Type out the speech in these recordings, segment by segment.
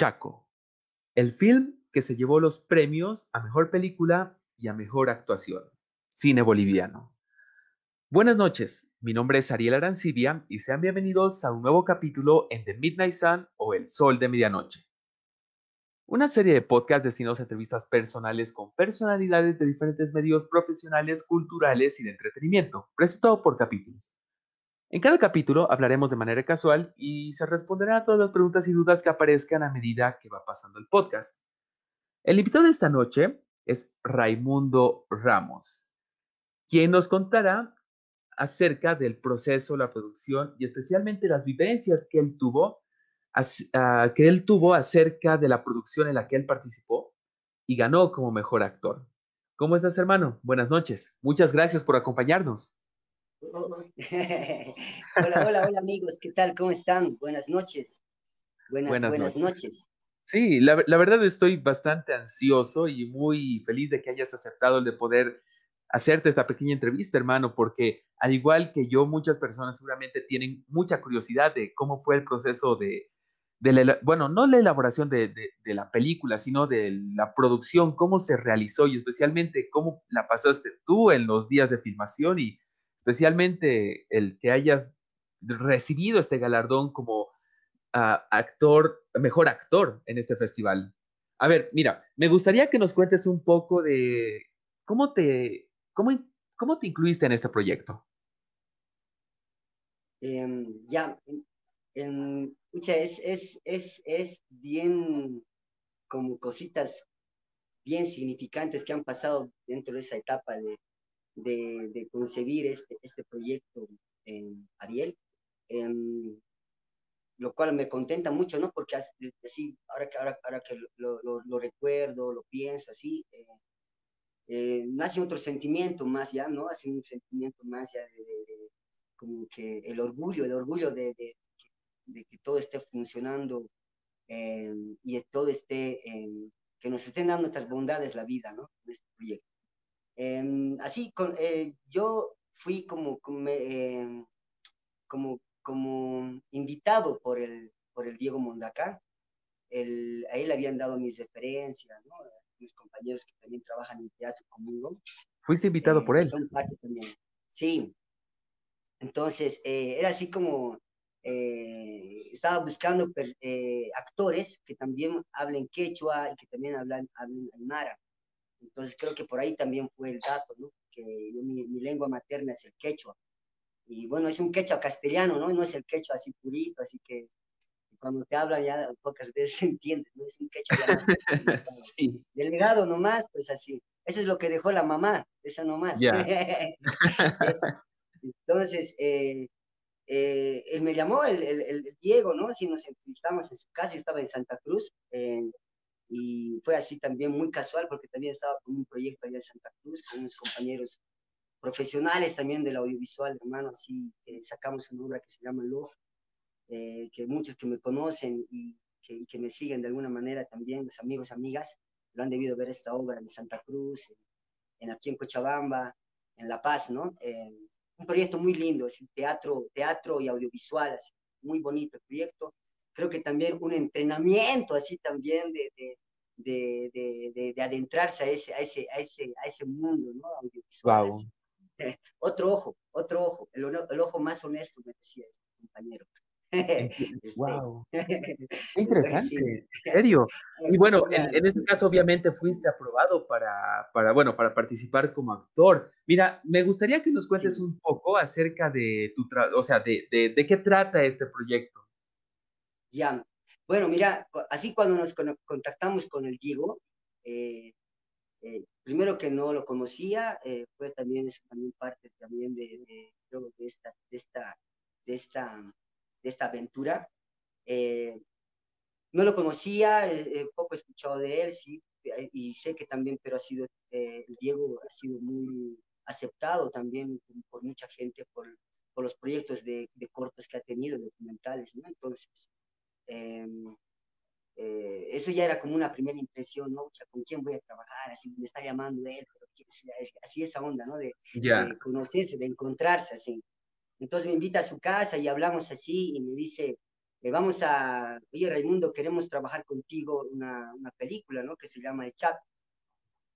Chaco, el film que se llevó los premios a Mejor Película y a Mejor Actuación, Cine Boliviano. Buenas noches, mi nombre es Ariel Arancibia y sean bienvenidos a un nuevo capítulo en The Midnight Sun o El Sol de Medianoche. Una serie de podcasts destinados a entrevistas personales con personalidades de diferentes medios profesionales, culturales y de entretenimiento, presentado por capítulos. En cada capítulo hablaremos de manera casual y se responderán a todas las preguntas y dudas que aparezcan a medida que va pasando el podcast. El invitado de esta noche es Raimundo Ramos, quien nos contará acerca del proceso, la producción y especialmente las vivencias que él tuvo, ah, que él tuvo acerca de la producción en la que él participó y ganó como mejor actor. ¿Cómo estás, hermano? Buenas noches. Muchas gracias por acompañarnos. hola, hola, hola amigos, ¿qué tal? ¿Cómo están? Buenas noches. Buenas, buenas, noches. Sí, la, la, verdad estoy bastante ansioso y muy feliz de que hayas aceptado el de poder hacerte esta pequeña entrevista, hermano, porque al igual que yo, muchas personas seguramente tienen mucha curiosidad de cómo fue el proceso de, de la, bueno, no la elaboración de, de, de, la película, sino de la producción, cómo se realizó y especialmente cómo la pasaste tú en los días de filmación y especialmente el que hayas recibido este galardón como uh, actor, mejor actor en este festival. A ver, mira, me gustaría que nos cuentes un poco de cómo te, cómo, cómo te incluiste en este proyecto. Eh, ya, eh, es, es, es, es bien como cositas bien significantes que han pasado dentro de esa etapa de, de, concebir este, este proyecto en Ariel, em, lo cual me contenta mucho, ¿no? Porque así, ahora que, ahora, ahora que lo, lo, recuerdo, lo pienso así, eh, eh, nace otro sentimiento más ya, ¿no? Hace un sentimiento más ya de, como que el orgullo, el orgullo de, de, que todo esté funcionando em, y todo esté, que nos estén dando estas bondades la vida, ¿no? En este proyecto. Em, así, con, eh, yo fui como, em, como, como, invitado por el, por el Diego Mondacá. El, a él le habían dado mis referencias, ¿no? mis compañeros que también trabajan en teatro conmigo. ¿Fuiste invitado por eh, él? Son parte también. Sí. Entonces, eh, era así como, estaba buscando actores que también hablen quechua y que también hablan, hablen aymara. Entonces creo que por ahí también fue el dato, ¿no? Que mi, lengua materna es el quechua. Y bueno, es un quechua castellano, ¿no? No es el quechua así purito, así que cuando te hablan ya pocas veces se entiende, ¿no? Es un quechua ya sí. Delegado nomás, pues así. Eso es lo que dejó la mamá, esa nomás. Entonces, eh, eh, él me llamó, el, el, Diego, ¿no? Así nos entrevistamos en su casa, yo estaba en Santa Cruz, en y fue así también muy casual porque también estaba con un proyecto allá en Santa Cruz con unos compañeros profesionales también del audiovisual, hermano, así que sacamos una obra que se llama Love, eh, que muchos que me conocen y que, que, me siguen de alguna manera también, los amigos, amigas, lo han debido ver esta obra en Santa Cruz, en, aquí en Cochabamba, en La Paz, ¿no? Eh, un proyecto muy lindo, es teatro, teatro y audiovisual, así, muy bonito el proyecto, creo que también un entrenamiento así también de, de, de, de adentrarse a ese, a, ese, a, ese, a ese mundo ¿no? audiovisual. otro ojo, otro ojo, el, el, ojo más honesto, me decía este compañero. wow. Qué interesante, en serio. Y bueno, en, en, este caso obviamente fuiste aprobado para, para, bueno, para participar como actor. Mira, me gustaría que nos cuentes sí. un poco acerca de tu, o sea, de, de, de, qué trata este proyecto. Ya, bueno, mira, así cuando nos contactamos con el Diego, eh, eh, primero que no lo conocía, eh, fue también, es también parte también de, de, de, esta, de, esta, de, esta, de esta aventura. no lo conocía, poco he escuchado de él, sí, y sé que también, pero ha sido, el Diego ha sido muy aceptado también por mucha gente, por, por los proyectos de cortos que ha tenido, documentales, ¿no? Entonces, eh, eh, eso ya era como una primera impresión, ¿no? O sea, ¿con quién voy a trabajar? Así me está llamando él, así esa onda, ¿no? De, yeah. de, conocerse, de encontrarse, así. Entonces me invita a su casa y hablamos así y me dice, eh, vamos a, oye Raimundo, queremos trabajar contigo una, una película, ¿no? Que se llama El Chat.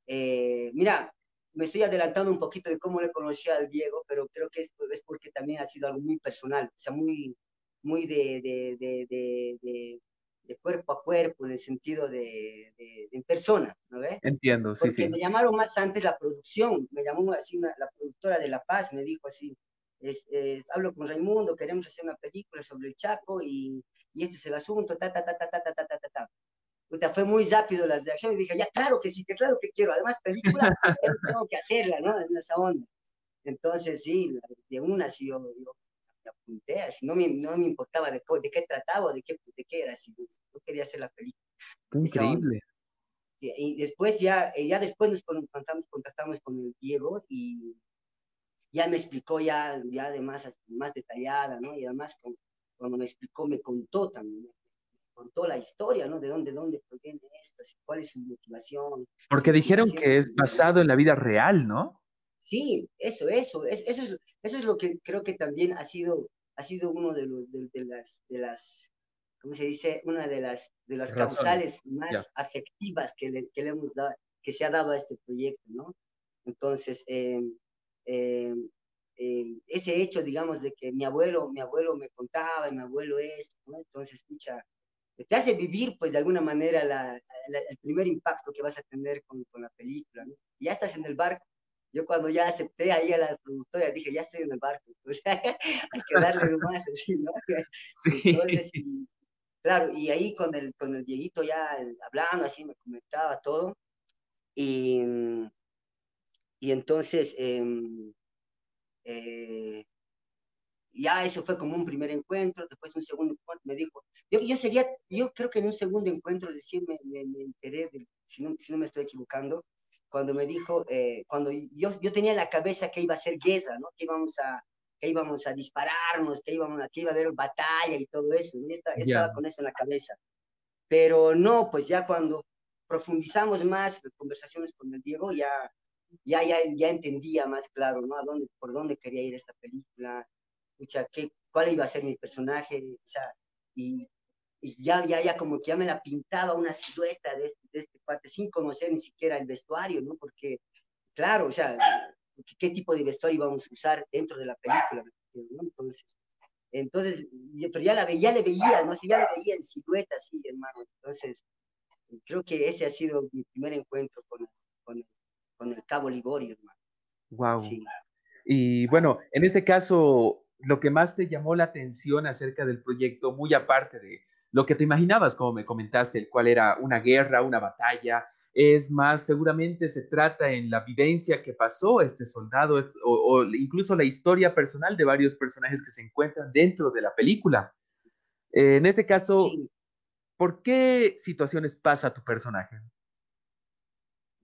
Eh, mira, me estoy adelantando un poquito de cómo le conocí al Diego, pero creo que esto es porque también ha sido algo muy personal, o sea, muy, muy de, de, de, de de cuerpo a cuerpo, en el sentido de, de, persona, ¿no ves? Entiendo, sí, Porque me llamaron más antes la producción, me llamó así la productora de La Paz, me dijo así, es, hablo con Raimundo, queremos hacer una película sobre el Chaco y, y este es el asunto, ta, ta, ta, ta, ta, ta, ta, ta, ta, ta. fue muy rápido las reacciones y dije, ya, claro que sí, que claro que quiero. Además, película, tengo que hacerla, ¿no? En esa onda. Entonces, sí, de una sí yo, yo me apunté, así, no me, no me importaba de, de qué trataba de qué, de qué era, así, yo quería hacer la película. Increíble. Y, después ya, eh, ya después nos contactamos, contactamos con el Diego y ya me explicó ya, ya de más, más detallada, ¿no? Y además cuando me explicó, me contó también, contó la historia, ¿no? De dónde, dónde proviene esto, cuál es su motivación. Porque dijeron que es basado en la vida real, ¿no? Sí, eso, eso, es, eso, es, eso es lo que creo que también ha sido, ha sido uno de, los, de, las, de las, ¿cómo se dice? Una de las, de las causales más afectivas que le, que le hemos dado, que se ha dado a este proyecto, ¿no? Entonces, eh, eh, eh, ese hecho, digamos, de que mi abuelo, mi abuelo me contaba, y mi abuelo esto, ¿no? Entonces, escucha, te hace vivir, pues, de alguna manera la, el primer impacto que vas a tener con, con la película, ¿no? ya estás en el barco, yo cuando ya acepté ahí a la productora dije, ya estoy en el barco, pues hay que darle más, así, ¿no? Entonces, claro, y ahí con el, con el Dieguito ya hablando, así me comentaba todo, y, y entonces, em, eh, ya eso fue como un primer encuentro, después un segundo encuentro, me dijo, yo, yo sería, yo creo que en un segundo encuentro, es decir, me, me, enteré, de, si, no, si no me estoy equivocando, cuando me dijo, eh, cuando yo, yo tenía en la cabeza que iba a ser guerra, ¿no? Que íbamos a, que íbamos a dispararnos, que, íbamos a, que iba a haber batalla y todo eso, ¿no? estaba, estaba con eso en la cabeza. Pero no, pues ya cuando profundizamos más conversaciones con el Diego, ya, ya, ya, ya entendía más claro, ¿no? A dónde, por dónde quería ir esta película, o sea, qué, cuál iba a ser mi personaje, o sea, y, y ya, ya, ya como que ya me la pintaba una silueta de este, de este parte, sin conocer ni siquiera el vestuario, ¿no? Porque, claro, o sea, ¿qué tipo de vestuario íbamos a usar dentro de la película? ¿no? Entonces, entonces, pero ya, la, ya le veía, ¿no? Sí, ya le veía en silueta, sí, hermano. Entonces, creo que ese ha sido mi primer encuentro con, con, con el Cabo Liborio, hermano. Wow. Sí. Y bueno, en este caso, lo que más te llamó la atención acerca del proyecto, muy aparte de lo que te imaginabas, como me comentaste, el cual era una guerra, una batalla. Es más, seguramente se trata en la vivencia que pasó este soldado o, incluso la historia personal de varios personajes que se encuentran dentro de la película. en este caso, ¿por qué situaciones pasa tu personaje?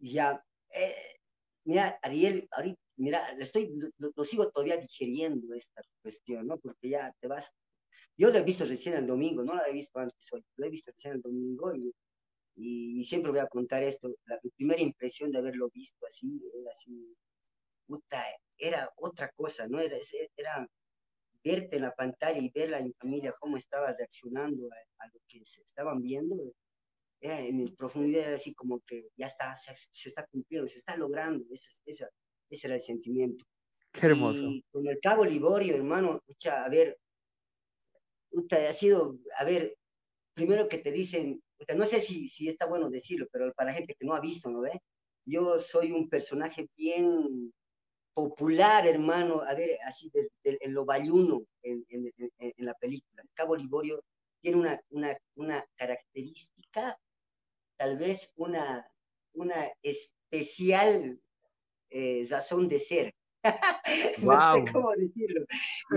Ya, eh, mira, Ariel, ahorita, mira, estoy, lo, sigo todavía digiriendo esta cuestión, ¿no? Porque ya te vas yo la he visto recién el domingo, no la he visto antes hoy, la he visto recién el domingo y, y, siempre voy a contar esto. La, primera impresión de haberlo visto así, era así, puta, era otra cosa, ¿no? Era, era verte en la pantalla y ver en familia cómo estabas reaccionando a, lo que se estaban viendo, era en profundidad era así como que ya está, se, está cumpliendo, se está logrando, ese, ese, ese era el sentimiento. Qué hermoso. Y con el Cabo Liborio, hermano, a ver, ha sido, a ver, primero que te dicen, no sé si, si está bueno decirlo, pero para la gente que no ha visto, ¿no ve? Yo soy un personaje bien popular, hermano, a ver, así desde en lo bayuno en, en, en, la película. Cabo Liborio tiene una, una, una característica, tal vez una, una especial eh, razón de ser. no sé cómo decirlo.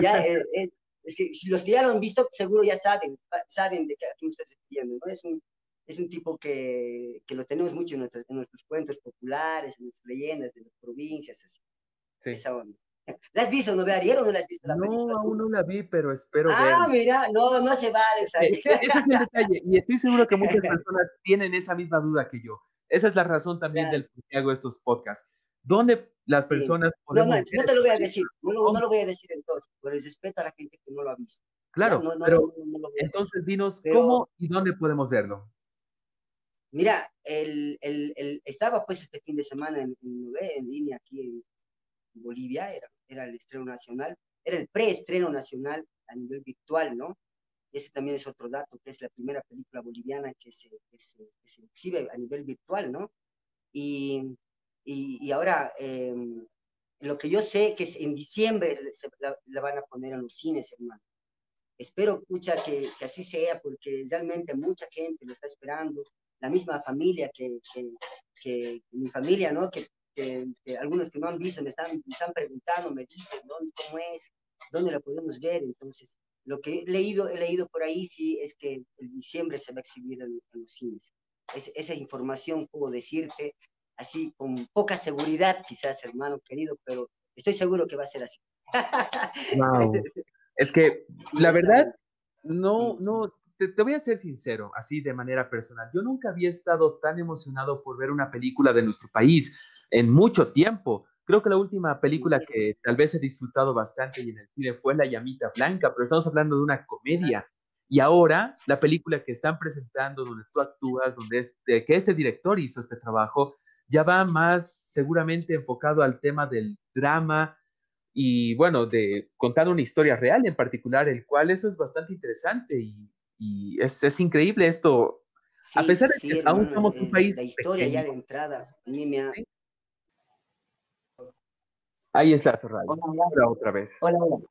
Ya, eh, eh, es que si los que ya lo han visto, seguro ya saben, saben de qué, a quién estoy refiriendo, ¿no? Es un, es un tipo que, que lo tenemos mucho en nuestros, en nuestros cuentos populares, en nuestras leyendas de las provincias, así. Sí. Esa onda. ¿La has visto, no, Ariel, o no la has visto? La no, aún no la vi, pero espero Ah, mira, no, no se vale. Eh, ese es el detalle, y estoy seguro que muchas personas tienen esa misma duda que yo. Esa es la razón también del por qué hago estos podcasts. ¿Dónde las personas podemos... No, no, no te lo voy a decir, no, no, lo voy a decir entonces, por el respeto a la gente que no lo ha visto. Claro, pero entonces dinos cómo y dónde podemos verlo. Mira, el, el, estaba pues este fin de semana en, en, línea aquí en Bolivia, era, era el estreno nacional, era el preestreno nacional a nivel virtual, ¿no? Ese también es otro dato, que es la primera película boliviana que se, que se, exhibe a nivel virtual, ¿no? Y, y, ahora, em, lo que yo sé que es en diciembre la, van a poner en los cines, hermano. Espero, escucha, que, que, así sea, porque realmente mucha gente lo está esperando. La misma familia que, que, que mi familia, ¿no? Que, algunos que no han visto me están, me están preguntando, me dicen, ¿dónde, ¿cómo es? ¿Dónde la podemos ver? Entonces, lo que he leído, he leído por ahí sí es que en diciembre se va a exhibir en, los cines. esa información puedo decirte así con poca seguridad quizás, hermano querido, pero estoy seguro que va a ser así. Wow. Es que la verdad, no, no, te, te, voy a ser sincero, así de manera personal. Yo nunca había estado tan emocionado por ver una película de nuestro país en mucho tiempo. Creo que la última película que tal vez he disfrutado bastante y en el cine fue La Llamita Blanca, pero estamos hablando de una comedia. Y ahora la película que están presentando, donde tú actúas, donde es, que este director hizo este trabajo, ya va más seguramente enfocado al tema del drama y bueno, de contar una historia real en particular, el cual eso es bastante interesante y, y es, es, increíble esto. a pesar de que aún somos un país. La historia ya de entrada, a mí me ha, Ahí está cerrado. Hola, otra vez. Hola, hola.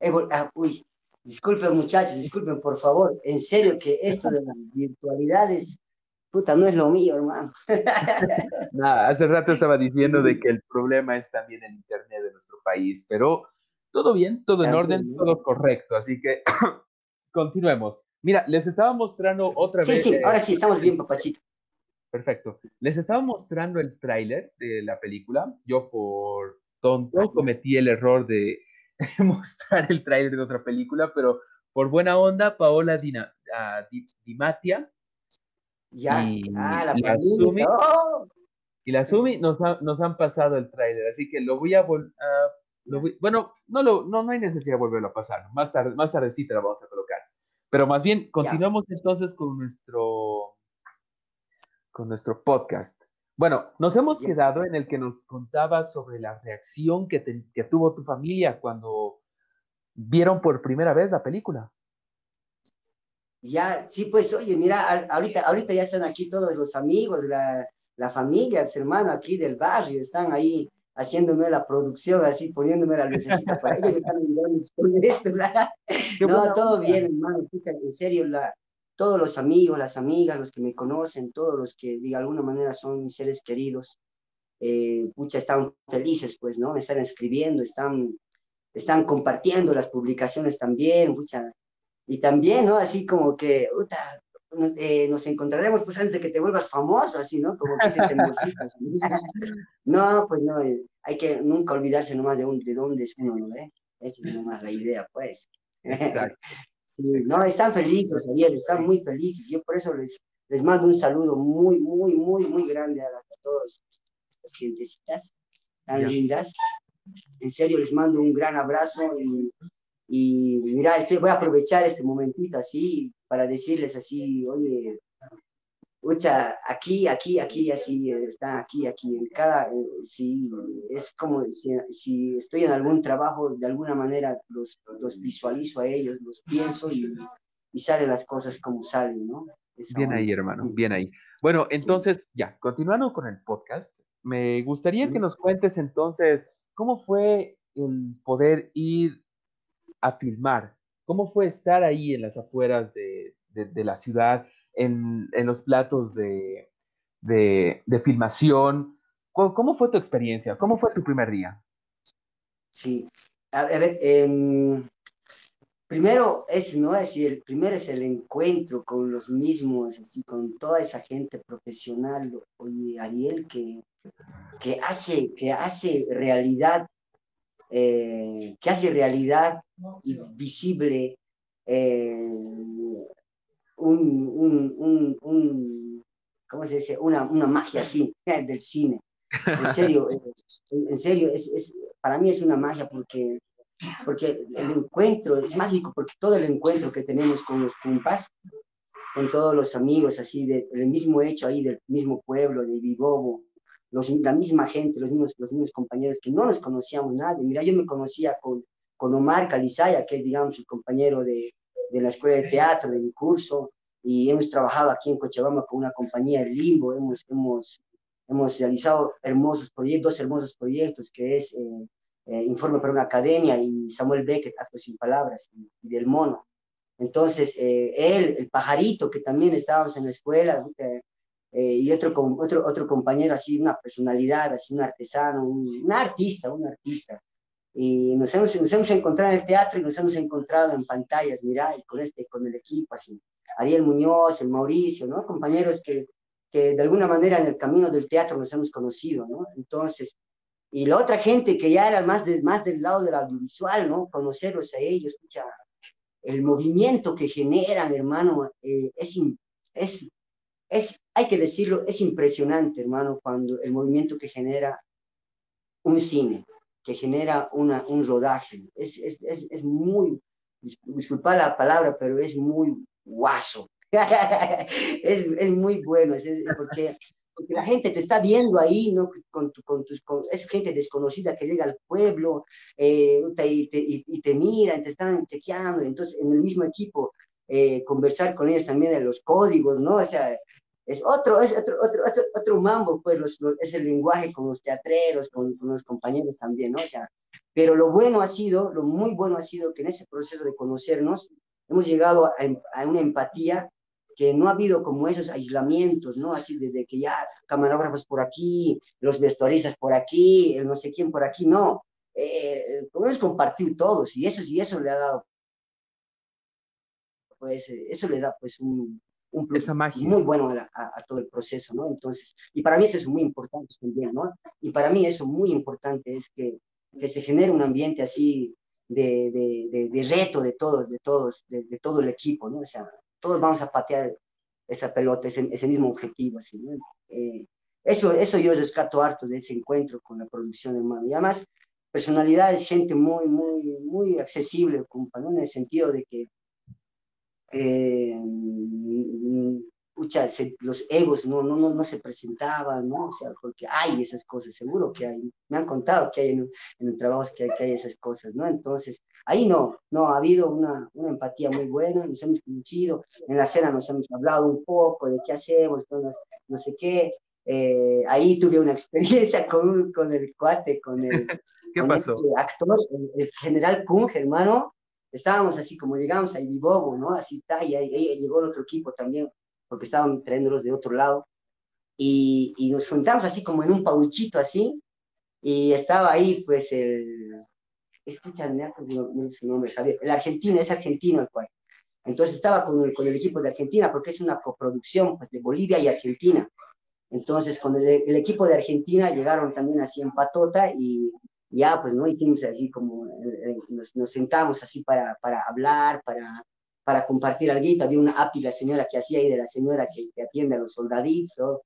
Eh, ah, uy, disculpen muchachos, disculpen por favor. En serio que esto de las virtualidades, puta, no es lo mío, hermano. Nada, hace rato estaba diciendo de que el problema es también el internet de nuestro país, pero todo bien, todo en orden, todo correcto. Así que continuemos. Mira, les estaba mostrando otra vez. Sí, sí, ahora sí, estamos bien, papachito. Perfecto. Les estaba mostrando el tráiler de la película. Yo por tonto, cometí el error de mostrar el tráiler de otra película, pero por buena onda, Paola Dina, uh, Dimatia ya. y ah, la, Sumi, y la Sumi nos, nos han pasado el tráiler, así que lo voy a volver bueno, no, lo, no, no hay necesidad de volverlo a pasar, más tarde, más tardecita la vamos a colocar. Pero más bien, continuamos entonces con nuestro, con nuestro podcast. Bueno, nos hemos quedado en el que nos contabas sobre la reacción que, tuvo tu familia cuando vieron por primera vez la película. Ya, sí, pues oye, mira, ahorita, ahorita ya están aquí todos los amigos, la, la familia, los hermanos aquí del barrio, están ahí haciéndome la producción, así poniéndome la lucecita para ellos, me están ayudando con esto, No, todo bien, hermano, en serio, la, todos los amigos, las amigas, los que me conocen, todos los que de alguna manera son mis seres queridos, eh, pucha, están felices, pues, ¿no? Están escribiendo, están, están compartiendo las publicaciones también, pucha. Y también, ¿no? Así como que, puta, nos, eh, nos, encontraremos pues antes de que te vuelvas famoso, así, ¿no? Como que se te No, pues no, eh, hay que nunca olvidarse nomás de, un, de dónde es uno, ¿no? ¿Eh? Esa es nomás la idea, pues. Exacto no, están felices, ayer, están muy felices. Yo por eso les, les mando un saludo muy, muy, muy, muy grande a, a todas estas gentecitas tan lindas. En serio, les mando un gran abrazo y, y mira, estoy, voy a aprovechar este momentito así para decirles así, oye, Ucha, aquí, aquí, aquí, así, está aquí, aquí, en cada, eh, sí, es como si, si, estoy en algún trabajo, de alguna manera los, los visualizo a ellos, los pienso y, y salen las cosas como salen, ¿no? bien ahí, hermano, bien ahí. Bueno, entonces, ya, continuando con el podcast, me gustaría que nos cuentes entonces cómo fue el poder ir a filmar, cómo fue estar ahí en las afueras de, de, de la ciudad en, los platos de, filmación. ¿Cómo, fue tu experiencia? ¿Cómo fue tu primer día? Sí, a, ver, em, primero es, ¿no? Es decir, primero es el encuentro con los mismos, así, con toda esa gente profesional, oye, Ariel, que, que, hace, que hace realidad, eh, que hace realidad y visible eh, un, un, un, un ¿cómo se dice? Una, una magia así del cine. En serio, eh, en, serio, es, es, para mí es una magia porque porque el encuentro es mágico, porque todo el encuentro que tenemos con los compas, con todos los amigos, así, del mismo hecho ahí, del mismo pueblo, de Vivobo, los, la misma gente, los mismos, los mismos compañeros que no nos conocíamos nadie. Mira, yo me conocía con, con Omar Calizaya, que es, digamos, el compañero de, de la escuela de teatro, de mi curso, y hemos trabajado aquí en Cochabamba con una compañía de Limbo, hemos, hemos, hemos realizado hermosos proyectos, dos hermosos proyectos, que es eh, eh, Informe para una Academia y Samuel Beckett, Actos sin Palabras, y, del Mono. Entonces, eh, él, el pajarito, que también estábamos en la escuela, y otro, otro, otro compañero así, una personalidad, así, un artesano, un, artista, un artista. Y nos hemos, nos hemos encontrado en el teatro y nos hemos encontrado en pantallas, mira, y con, este, con el equipo, así. Ariel Muñoz, el Mauricio, ¿no? Compañeros que, que de alguna manera en el camino del teatro nos hemos conocido, ¿no? Entonces, y la otra gente que ya era más, de, más del lado del audiovisual, ¿no? Conocerlos a ellos, escucha, el movimiento que generan, hermano, eh, es, es, es, hay que decirlo, es impresionante, hermano, cuando el movimiento que genera un cine, que genera una, un rodaje, es, es, es, es muy, disculpa la palabra, pero es muy guaso. es, es, muy bueno, es, porque, porque, la gente te está viendo ahí, ¿no? Con, con tus, con, es gente desconocida que llega al pueblo eh, y, te, y, te miran, te están chequeando, entonces en el mismo equipo eh, conversar con ellos también de los códigos, ¿no? O sea, es otro, es otro, otro, otro, mambo, pues es el lenguaje con los teatreros, con, con, los compañeros también, ¿no? O sea, pero lo bueno ha sido, lo muy bueno ha sido que en ese proceso de conocernos, hemos llegado a, a, una empatía que no ha habido como esos aislamientos, ¿no? Así de, que ya camarógrafos por aquí, los vestuaristas por aquí, el no sé quién por aquí, no. Eh, podemos compartir todos y eso, y eso le ha dado, pues, eh, eso le da pues un, un plus Esa magia. muy bueno a, a, todo el proceso, ¿no? Entonces, y para mí eso es muy importante también, ¿no? Y para mí eso muy importante es que, que se genere un ambiente así de, de, de, reto de todos, de todos, de, todo el equipo, ¿no? O sea, todos vamos a patear esa pelota, ese, ese mismo objetivo, así, ¿no? Eh, eso, eso yo rescato harto de ese encuentro con la producción, hermano. Y además, personalidades, gente muy, muy, muy accesible, compa, ¿no? En el sentido de que eh, los egos no, no, no, no, se presentaban, ¿no? O sea, porque hay esas cosas, seguro que hay, me han contado que hay en, en el trabajo que hay, que hay esas cosas, ¿no? Entonces, ahí no, no, ha habido una, una empatía muy buena, nos hemos conocido, en la cena nos hemos hablado un poco de qué hacemos, no, sé qué, eh, ahí tuve una experiencia con, con el cuate, con el, ¿Qué pasó? Este actor, el, general Kung, hermano, estábamos así como llegamos a Ibibobo, ¿no? Así está, y ahí, ahí, llegó el otro equipo también, porque estaban trayéndolos de otro lado, y, y nos juntamos así como en un pauchito así, y estaba ahí pues el, escúchame, no su nombre, Javier, el argentino, es argentino el cual. Entonces estaba con el, con el equipo de Argentina, porque es una coproducción pues, de Bolivia y Argentina. Entonces, con el, el, equipo de Argentina llegaron también así en patota y ya, pues, ¿no? Hicimos así como, eh, eh, nos, nos, sentamos así para, para hablar, para, para compartir algo. Había una API, la señora que hacía ahí de la señora que, que atiende a los soldaditos.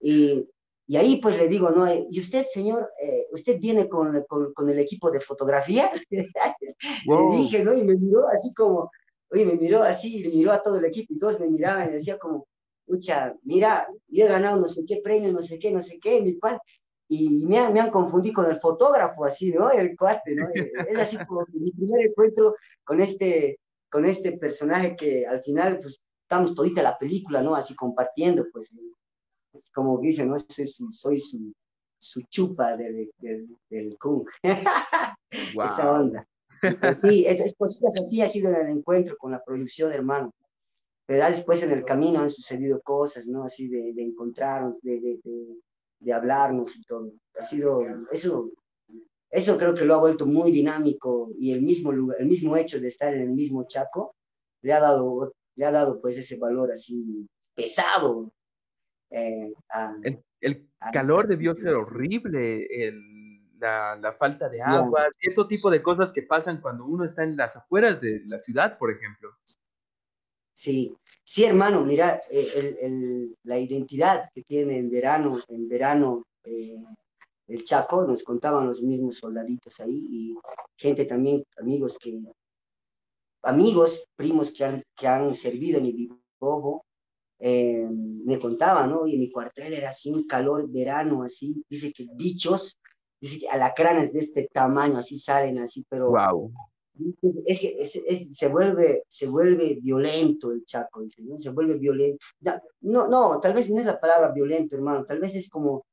Y, y, ahí pues le digo, ¿no? ¿Y usted, señor, eh, usted viene con, con, con, el equipo de fotografía? Le dije, ¿no? Y me miró así como, oye, me miró así, y le miró a todo el equipo y todos me miraban y decía como, escucha, mira, yo he ganado no sé qué premio, no sé qué, no sé qué, mi cual, y me han, me han confundido con el fotógrafo, así, ¿no? El cuate, ¿no? es así como mi primer encuentro con este, con este personaje que al final, pues, estamos todita la película, ¿no? Así compartiendo, pues, es como dicen, ¿no? Soy, soy su, su chupa del, del, del Kung. Esa onda. Pues, sí, es, cositas así ha sido en el encuentro con la producción, hermano. Pero después en el camino han sucedido cosas, ¿no? Así de, de encontrarnos, de, de, de, hablarnos y todo. Ha sido, eso eso creo que lo ha vuelto muy dinámico y el mismo, el mismo hecho de estar en el mismo Chaco le ha dado, le ha dado pues ese valor así pesado. Eh, el, calor debió ser horrible, la, la, falta de agua, cierto tipo de cosas que pasan cuando uno está en las afueras de la ciudad, por ejemplo. Sí, sí, hermano, mira, eh, el, la identidad que tiene en verano, en verano, eh, el Chaco, nos contaban los mismos soldaditos ahí y gente también, amigos que, amigos, primos que han, que han servido en el Bobo, eh, me contaban, ¿no? Y en mi cuartel era así un calor verano, así, dice que bichos, dice que alacranes de este tamaño, así salen, así, pero... Wow. Es, que se, vuelve, se vuelve violento el Chaco, ¿no? Se vuelve violento. no, no, tal vez no es la palabra violento, hermano, tal vez es como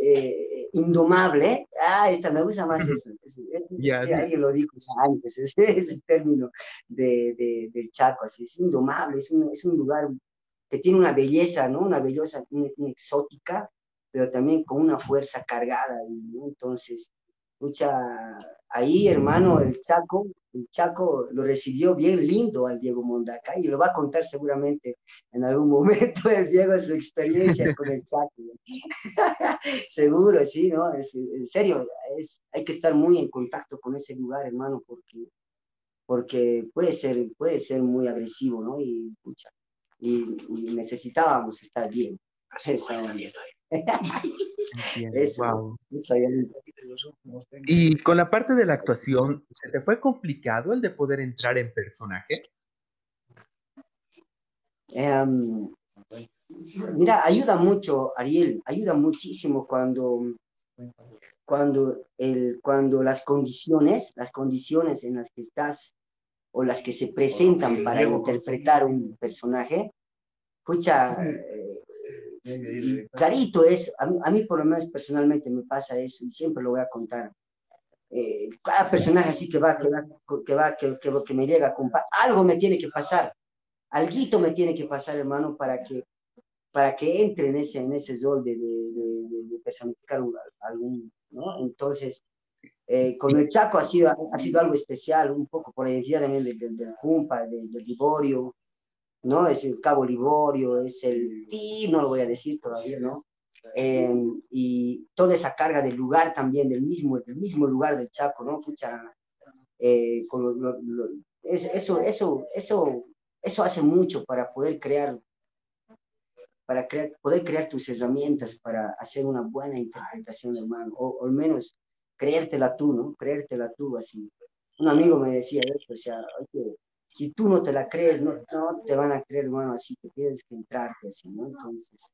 eh, indomable. Ah, esta me gusta más eso. alguien lo dijo antes, ese, el término de, de, del Chaco, así, es indomable, es un, es un lugar que tiene una belleza, ¿no? Una belleza una, exótica, pero también con una fuerza cargada. ¿no? Entonces, mucha, ahí, hermano, el Chaco, el Chaco lo recibió bien lindo al Diego Mondaca y lo va a contar seguramente en algún momento el Diego su experiencia con el Chaco. Seguro, sí, ¿no? en serio, es, hay que estar muy en contacto con ese lugar, hermano, porque, porque puede, ser, puede ser muy agresivo, ¿no? Y, pucha, y, necesitábamos estar bien. Y con la parte de la actuación, ¿se te fue complicado el de poder entrar en personaje? Em, mira, ayuda mucho, Ariel, ayuda muchísimo cuando, cuando, el, cuando las condiciones, las condiciones en las que estás o las que se presentan para interpretar un personaje, escucha, clarito es, a mí, por lo menos personalmente me pasa eso y siempre lo voy a contar. Eh, cada personaje así que va, que va, que, va que, que, me llega algo me tiene que pasar, algo me tiene que pasar, hermano, para que, para que entre en ese, en ese rol de, de, personificar algún, ¿no? Entonces, eh, con el Chaco ha sido, ha sido algo especial, un poco por la identidad también del, del, del Cumpa, del, del Liborio, ¿no? Es el Cabo Liborio, es el Ti, no lo voy a decir todavía, ¿no? Em, y toda esa carga del lugar también, del mismo, del mismo lugar del Chaco, ¿no? Eh, eso, eso, eso, eso hace mucho para poder crear, para crear, poder crear tus herramientas para hacer una buena interpretación, hermano, o, o al menos creértela tú, ¿no? Creértela tú, así. Un amigo me decía eso, o sea, hay si tú no te la crees, no, no te van a creer, hermano, así que tienes que entrarte así, ¿no? Entonces,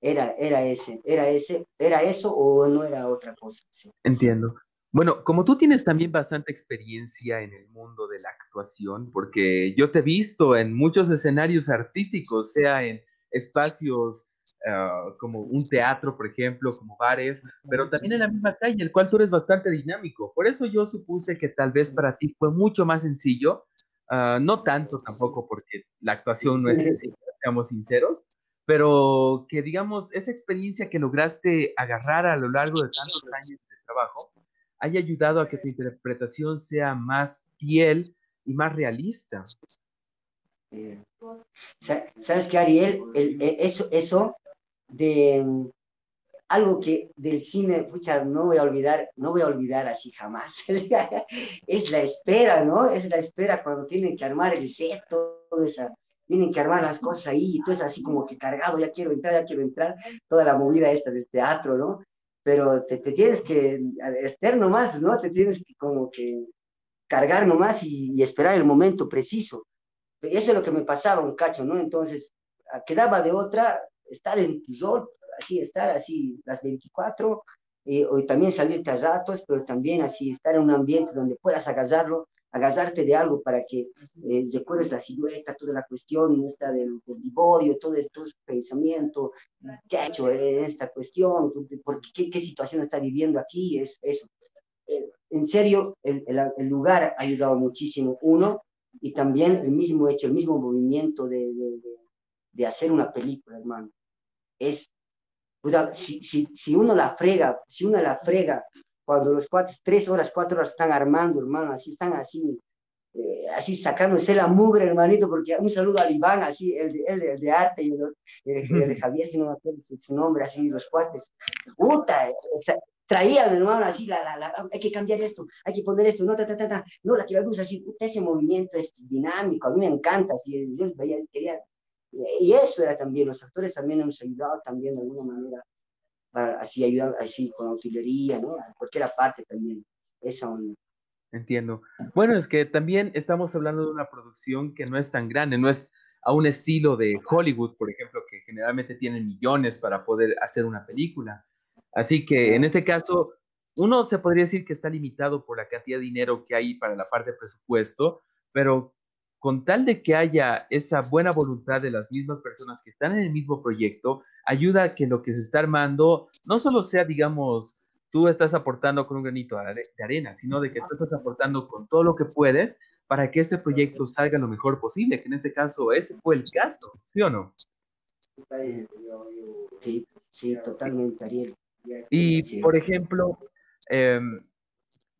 era, era ese, era ese, era eso o no era otra cosa. Entiendo. Bueno, como tú tienes también bastante experiencia en el mundo de la actuación, porque yo te he visto en muchos escenarios artísticos, sea en espacios ah, como un teatro, por ejemplo, como bares, pero también en la misma calle, el cual tú eres bastante dinámico. Por eso yo supuse que tal vez para ti fue mucho más sencillo Ah, no tanto tampoco porque la actuación no es sencilla, seamos sinceros, pero que digamos, esa experiencia que lograste agarrar a lo largo de tantos años de trabajo haya ayudado a que tu interpretación sea más fiel y más realista. ¿Sabes qué, Ariel? E, eso, eso de, algo que del cine, pucha, no voy a olvidar, no voy a olvidar así jamás. es la espera, ¿no? Es la espera cuando tienen que armar el set, todo tienen que armar las cosas ahí, y tú es así como que cargado, ya quiero entrar, ya quiero entrar, toda la movida esta del teatro, ¿no? Pero te, te tienes que, estar nomás, ¿no? Te tienes que como que cargar nomás y, y esperar el momento preciso. Eso es lo que me pasaba un cacho, ¿no? Entonces, quedaba de otra estar en tu rol, así estar así las 24, eh, o también salirte a ratos, pero también así estar en un ambiente donde puedas agarrarlo, agarrarte de algo para que eh, recuerdes la silueta, toda la cuestión esta del, del divorio, todo esto, pensamiento, qué ha hecho en esta cuestión, por qué, qué situación está viviendo aquí, es eso. Eh, en serio, el, el, lugar ha ayudado muchísimo, uno, y también el mismo hecho, el mismo movimiento de, de, de hacer una película, hermano. Es si, si, si, uno la frega, si uno la frega, cuando los cuates tres horas, cuatro horas están armando, hermano, así están así, eh, así sacándose la mugre, hermanito, porque un saludo al Iván, así, el, el, el de arte, y el, de Javier, si no me acuerdo su nombre, así, los cuates. Puta, traían, hermano, así, la, la, la, hay que cambiar esto, hay que poner esto, no, ta, ta, ta, ta. no, la que la luz, así, puta, ese movimiento es dinámico, a mí me encanta, así, yo quería y eso era también, los actores también hemos ayudado también de alguna manera para así ayudar, así con utilería, ¿no? A cualquier parte también, esa onda. Entiendo. Bueno, es que también estamos hablando de una producción que no es tan grande, no es a un estilo de Hollywood, por ejemplo, que generalmente tienen millones para poder hacer una película. Así que en este caso, uno se podría decir que está limitado por la cantidad de dinero que hay para la parte de presupuesto, pero con tal de que haya esa buena voluntad de las mismas personas que están en el mismo proyecto, ayuda a que lo que se está armando no solo sea, digamos, tú estás aportando con un granito de arena, sino de que tú estás aportando con todo lo que puedes para que este proyecto salga lo mejor posible, que en este caso ese fue el caso, ¿sí o no? Sí, sí, totalmente, Ariel. Y, por ejemplo, em,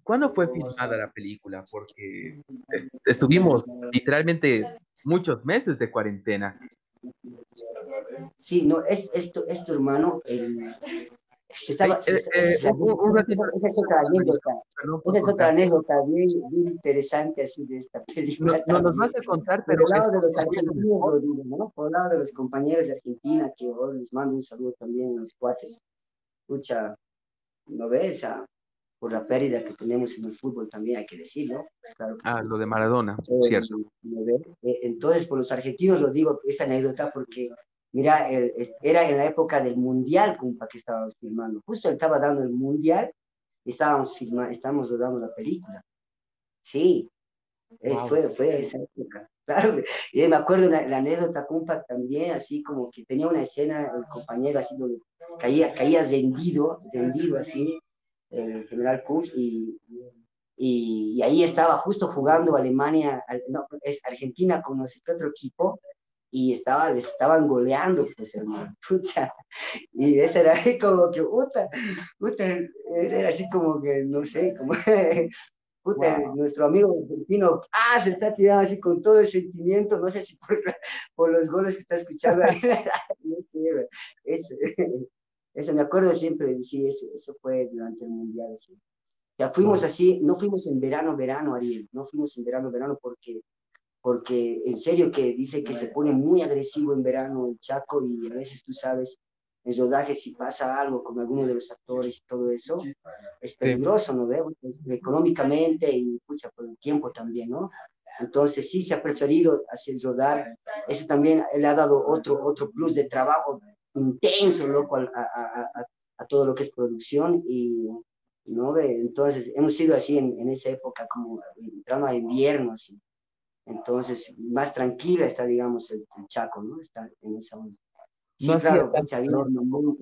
¿cuándo fue filmada la película? Porque estuvimos literalmente muchos meses de cuarentena. Sí, no, es, esto, es tu hermano, el, esa es otra anécdota. esa es otra anécdota bien, interesante así de esta película. No, nos vas a contar, pero. Por el lado de los argentinos, lo digo, ¿no? Por el lado de los compañeros de Argentina, que hoy les mando un saludo también a los cuates. Escucha, no ves, por la pérdida que tenemos en el fútbol también hay que decirlo. Claro ah, lo de Maradona, eh, cierto. Eh, entonces, por los argentinos lo digo, esta anécdota, porque Mira, era en la época del Mundial, compa, que estábamos filmando. Justo estaba dando el Mundial estábamos filmando, estábamos rodando la película. Sí, fue, fue esa época. Claro, y me acuerdo la, la anécdota, compa, también, así como que tenía una escena, el compañero así donde caía, caía rendido, rendido así, el general Kuhn, y, y, ahí estaba justo jugando Alemania, no, es Argentina con no sé qué otro equipo, y estaba, les estaban goleando, pues hermano, pucha. Y ese era como que, puta, puta, era así como que, no sé, como, puta, nuestro amigo argentino, ah, se está tirando así con todo el sentimiento, no sé si por, por los goles que está escuchando, no sé, eso, eso me acuerdo siempre, sí, eso, eso fue durante el Mundial, así. Ya fuimos así, no fuimos en verano, verano, Ariel, no fuimos en verano, verano, porque porque en serio que dice que se pone muy agresivo en verano el Chaco y a veces tú sabes, en rodaje si pasa algo con alguno de los actores y todo eso, es peligroso, ¿no veo? Económicamente y, escucha, por el tiempo también, ¿no? Entonces sí se ha preferido hacer rodar, eso también le ha dado otro, otro plus de trabajo intenso, loco, a, a, a, todo lo que es producción y, ¿no? Entonces hemos sido así en, en esa época, como entrando a invierno, así entonces, más tranquila está, digamos, el, Chaco, ¿no? Está en esa onda. Sí, no claro, hacía tanto calor.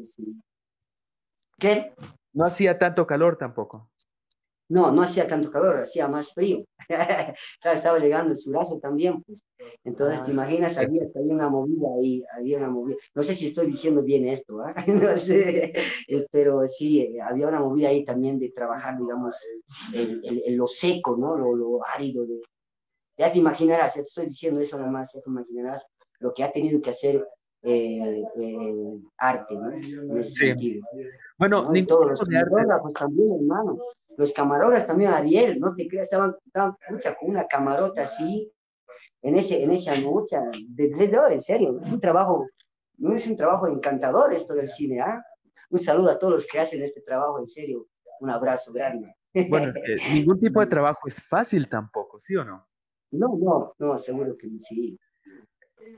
¿Qué? No hacía tanto calor tampoco. No, no hacía tanto calor, hacía más frío. claro, estaba llegando el surazo también, pues. Entonces, te ah, imaginas, había, había, una movida ahí, había una movida. No sé si estoy diciendo bien esto, ¿eh? no sé, eh, pero sí, eh, había una movida ahí también de trabajar, digamos, en, lo seco, ¿no? Lo, lo árido de, ya te imaginarás, ya te estoy diciendo eso nomás, ya te imaginarás lo que ha tenido que hacer eh, eh, arte, ¿no? En ese sentido. Bueno, todos los camarógrafos también, hermano. Los camarógrafos también, Ariel, no te creas, estaban, estaban con una camarota así, en, ese, en esa noche, de, de, en serio, es un trabajo, no es un trabajo encantador esto del cine, ¿ah? Un saludo a todos los que hacen este trabajo, en serio, un abrazo grande. Bueno, ningún tipo de trabajo es fácil tampoco, ¿sí o no? No, no, no, seguro que sí.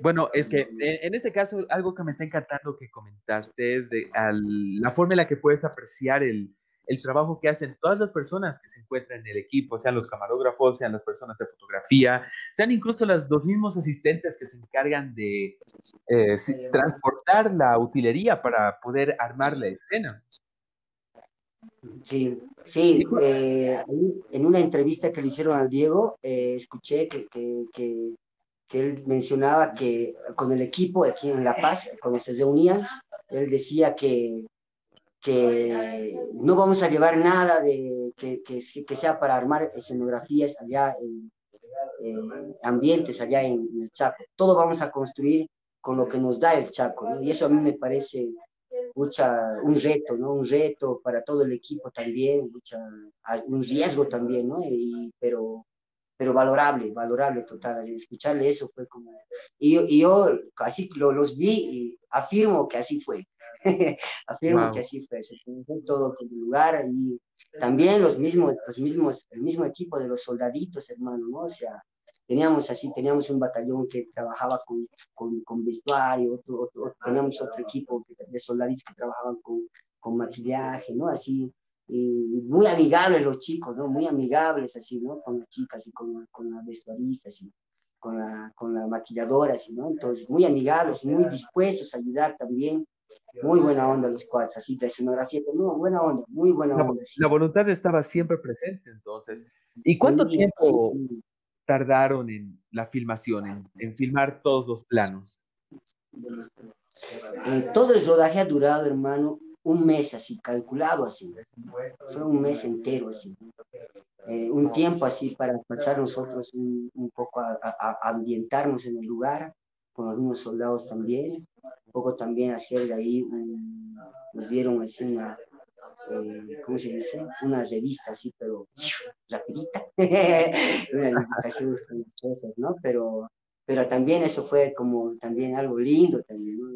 Bueno, es que en, este caso algo que me está encantando que comentaste es de la forma en la que puedes apreciar el, trabajo que hacen todas las personas que se encuentran en el equipo, sean los camarógrafos, sean las personas de fotografía, sean incluso los mismos asistentes que se encargan de eh, transportar la utilería para poder armar la escena. Sí, sí, eh, en una entrevista que le hicieron al Diego, eh, escuché que, que, que, él mencionaba que con el equipo aquí en La Paz, cuando se reunían, él decía que, que no vamos a llevar nada de que, que, sea para armar escenografías allá en, ambientes allá en, el Chaco. Todo vamos a construir con lo que nos da el Chaco, y eso a mí me parece un reto, ¿no? Un reto para todo el equipo también, un riesgo también, ¿no? Y, pero, pero valorable, valorable total. Escucharle eso fue como... Y, y yo así lo, los vi y afirmo que así fue. Afirmo que así fue, se fue todo con el lugar y también los mismos, los mismos, el mismo equipo de los soldaditos, hermano, ¿no? O sea, teníamos así, teníamos un batallón que trabajaba con, con, con vestuario, otro, teníamos otro equipo de soldaditos que trabajaban con, con maquillaje, ¿no? Así, y muy amigables los chicos, ¿no? Muy amigables así, ¿no? Con las chicas y con, con las vestuaristas y con la, con la maquilladora, así, ¿no? Entonces, muy amigables y muy dispuestos a ayudar también. Muy buena onda los cuads, así de escenografía, muy buena onda, muy buena onda. La voluntad estaba siempre presente, entonces. ¿Y cuánto tiempo tardaron en la filmación, en, en filmar todos los planos? Eh, todo el rodaje ha durado, hermano, un mes así, calculado así. Fue un mes entero así. Eh, un tiempo así para pasar nosotros un, poco a, ambientarnos en el lugar, con los mismos soldados también. Un poco también hacer de ahí, nos dieron así una, eh, ¿cómo se dice? Una revista así, pero rapidita. Unas indicaciones con las cosas, ¿no? Pero, pero también eso fue como también algo lindo también, ¿no?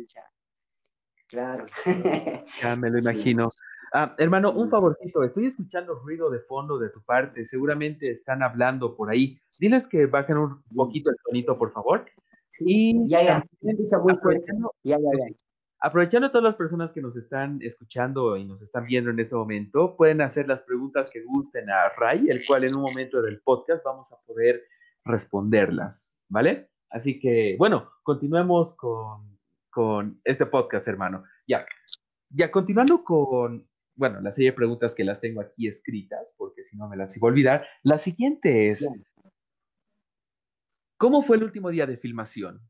Claro. Ya me lo imagino. Ah, hermano, un favorcito, estoy escuchando ruido de fondo de tu parte, seguramente están hablando por ahí. Diles que bajen un poquito el tonito, por favor. Sí, ya, ya, aprovechando, ya, ya, aprovechando todas las personas que nos están escuchando y nos están viendo en este momento, pueden hacer las preguntas que gusten a Ray, el cual en un momento del podcast vamos a poder responderlas, ¿vale? Así que, bueno, continuemos con con este podcast, hermano. Ya, ya continuando con, bueno, la serie de preguntas que las tengo aquí escritas, porque si no me las iba a olvidar. La siguiente es, ¿cómo fue el último día de filmación?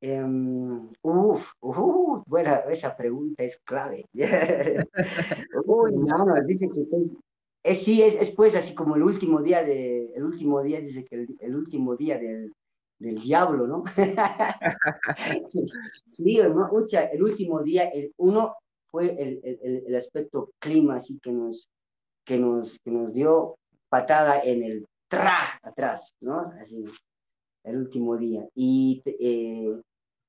Um, uf, bueno, esa pregunta es clave. Uy, no, dice que es, sí, es, es, pues así como el último día de, el último día, dice que el último día del, del diablo, ¿no? sí, ¿no? el último día, el uno fue el, el, el, aspecto clima, así que nos, que nos, que nos dio patada en el tra atrás, ¿no? Así, el último día. Y, eh,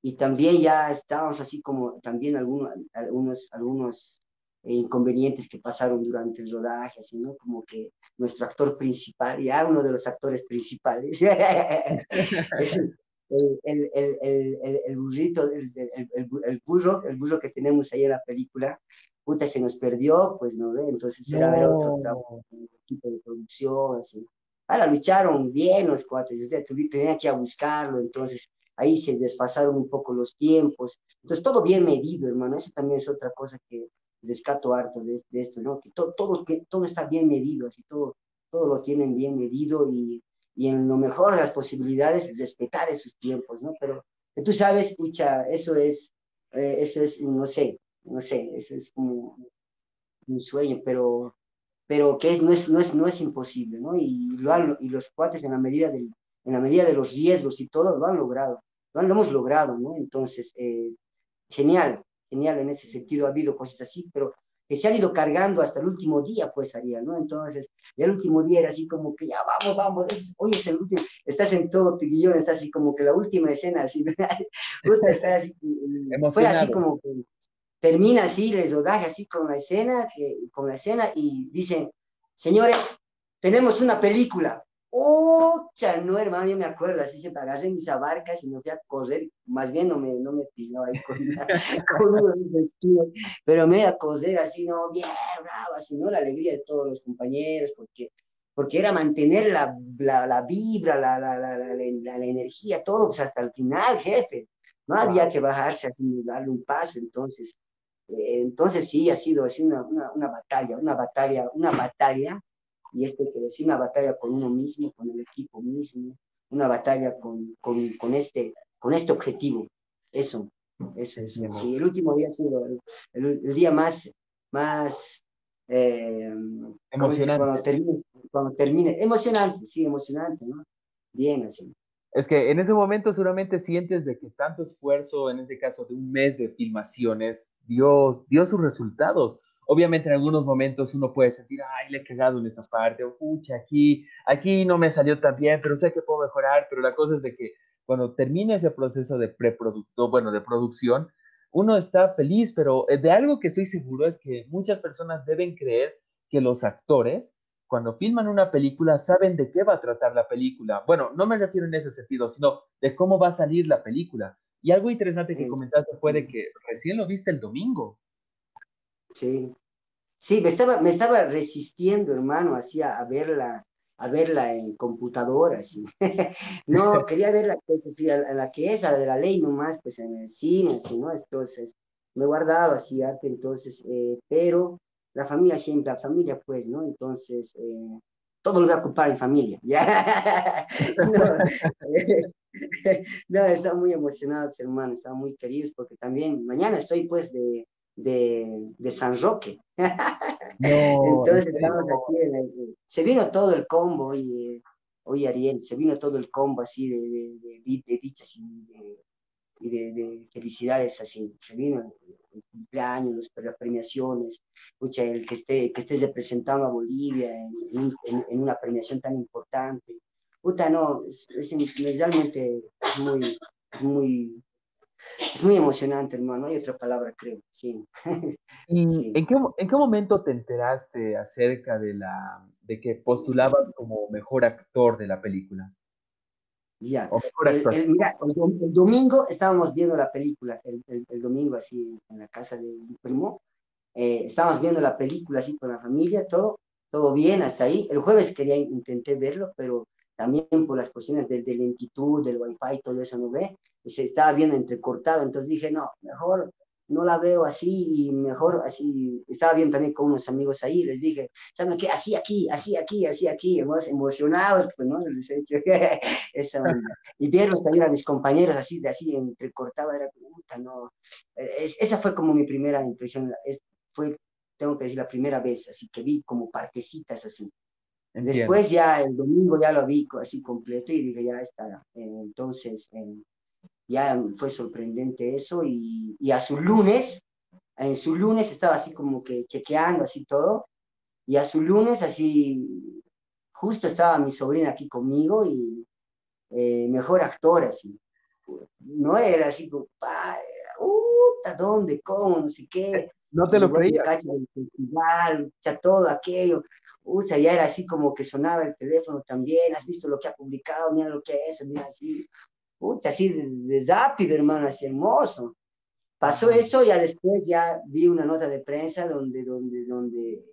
y también ya estábamos así como, también algunos, algunos, algunos inconvenientes que pasaron durante el rodaje, así, ¿no? Como que nuestro actor principal, ya uno de los actores principales, el, el, el, el, burrito, el, el, burro, el burro que tenemos ahí en la película, puta, se nos perdió, pues, ¿no ve? Entonces era ver otro tipo de producción, así. Ahora lucharon bien los cuatro, tenía que ir a buscarlo, entonces ahí se desfasaron un poco los tiempos. Entonces todo bien medido, hermano, eso también es otra cosa que, rescato harto de, esto, ¿no? Que todo, todo, que todo está bien medido, así todo, todo lo tienen bien medido y, y en lo mejor de las posibilidades respetar esos tiempos, ¿no? Pero tú sabes, escucha, eso es, eh, eso es, no sé, no sé, eso es como un sueño, pero, pero que es, no, es, no, es, no es imposible, ¿no? Y, lo han, y los cuates en la, medida del, en la medida de los riesgos y todo lo han logrado, lo, han, lo hemos logrado, ¿no? Entonces, eh, genial, genial en ese sentido, ha habido cosas así, pero que se han ido cargando hasta el último día, pues, Ariel, ¿no? Entonces, el último día era así como que ya vamos, vamos, hoy es el último, estás en todo tu guion, estás así como que la última escena, así, está así, fue así como que termina así el rodaje, así con la escena, con la escena, y dicen, señores, tenemos una película, ¡Oh, no, hermano! Yo me acuerdo, así se agarré mis abarcas y me fui a correr. Más bien no me, no me pilló ahí con, con pero me iba a correr así, no, bien, bravo, así, ¿no? La alegría de todos los compañeros, porque, porque era mantener la, la, la vibra, la, la, la, la, energía, todo, pues hasta el final, jefe. No había que bajarse así, darle un paso, entonces. Eh, entonces sí, ha sido así una, una, una batalla, una batalla, una batalla y esto hay que decir, una batalla con uno mismo, con el equipo mismo, una batalla con, con, con este, con este objetivo. Eso, eso, eso. Sí, el último día ha sido el, el, día más, más eh, emocionante. Cuando termine, cuando termine, emocionante, sí, emocionante, ¿no? Bien, así. Es que en ese momento seguramente sientes de que tanto esfuerzo, en este caso de un mes de filmaciones, dio, dio sus resultados. Obviamente en algunos momentos uno puede sentir, ay, le he cagado en esta parte, o pucha, aquí, aquí no me salió tan bien, pero sé que puedo mejorar, pero la cosa es de que cuando termina ese proceso de preproducto, bueno, de producción, uno está feliz, pero eh, de algo que estoy seguro es que muchas personas deben creer que los actores, cuando filman una película, saben de qué va a tratar la película. Bueno, no me refiero en ese sentido, sino de cómo va a salir la película. Y algo interesante que comentaste fue de que recién lo viste el domingo. Sí, sí, me estaba, me estaba resistiendo, hermano, así a, verla, a verla en computadora, así. no, quería verla, pues, así, a, la que es, a la de la ley nomás, pues en el cine, así, ¿no? Entonces, me he guardado así arte, entonces, eh, pero la familia siempre, la familia, pues, ¿no? Entonces, eh, todo lo voy a ocupar en familia, ¿ya? no, no, están muy emocionados, hermano, están muy queridos, porque también mañana estoy, pues, de, de, de San Roque. Entonces estamos así, se vino todo el combo, y hoy Ariel, se vino todo el combo así de, de, de, dichas y, de, felicidades así, se vino el cumpleaños, las premiaciones, escucha, el que esté, que estés representando a Bolivia en, en, una premiación tan importante. Puta, no, es, realmente es muy, es muy, es muy emocionante, hermano. Hay otra palabra, creo. Sí. ¿Y ¿en, qué, en qué momento te enteraste acerca de, la, de que postulabas como mejor actor de la película? Ya. El, mira, el, domingo estábamos viendo la película, el, domingo así en la casa de un primo. Eh, estábamos viendo la película así con la familia, todo, todo bien hasta ahí. El jueves quería, intenté verlo, pero también por las cuestiones de, de lentitud, del wifi, todo eso no ve, se estaba viendo entrecortado, entonces dije, no, mejor no la veo así y mejor así, estaba viendo también con unos amigos ahí, les dije, ¿saben qué? Así aquí, así aquí, así aquí, emocionados, pues, ¿no? Les he hecho esa Y verlos también a mis compañeros así, de así entrecortado, era, puta, no. esa fue como mi primera impresión, es, fue, tengo que decir, la primera vez, así que vi como partecitas así. Después ya el domingo ya lo vi así completo y dije, ya está. Eh, entonces, eh, ya fue sorprendente eso y, y, a su lunes, en su lunes estaba así como que chequeando así todo y a su lunes así, justo estaba mi sobrina aquí conmigo y eh, mejor actor así. No era así como, uh, ¿dónde? ¿Cómo? No sé qué. No te lo creía. Del festival, ya todo aquello. Uy, ya era así como que sonaba el teléfono también. ¿Has visto lo que ha publicado? Mira lo que es, mira así. Uy, así de, rápido, hermano, así hermoso. Pasó eso, ya después ya vi una nota de prensa donde, donde, donde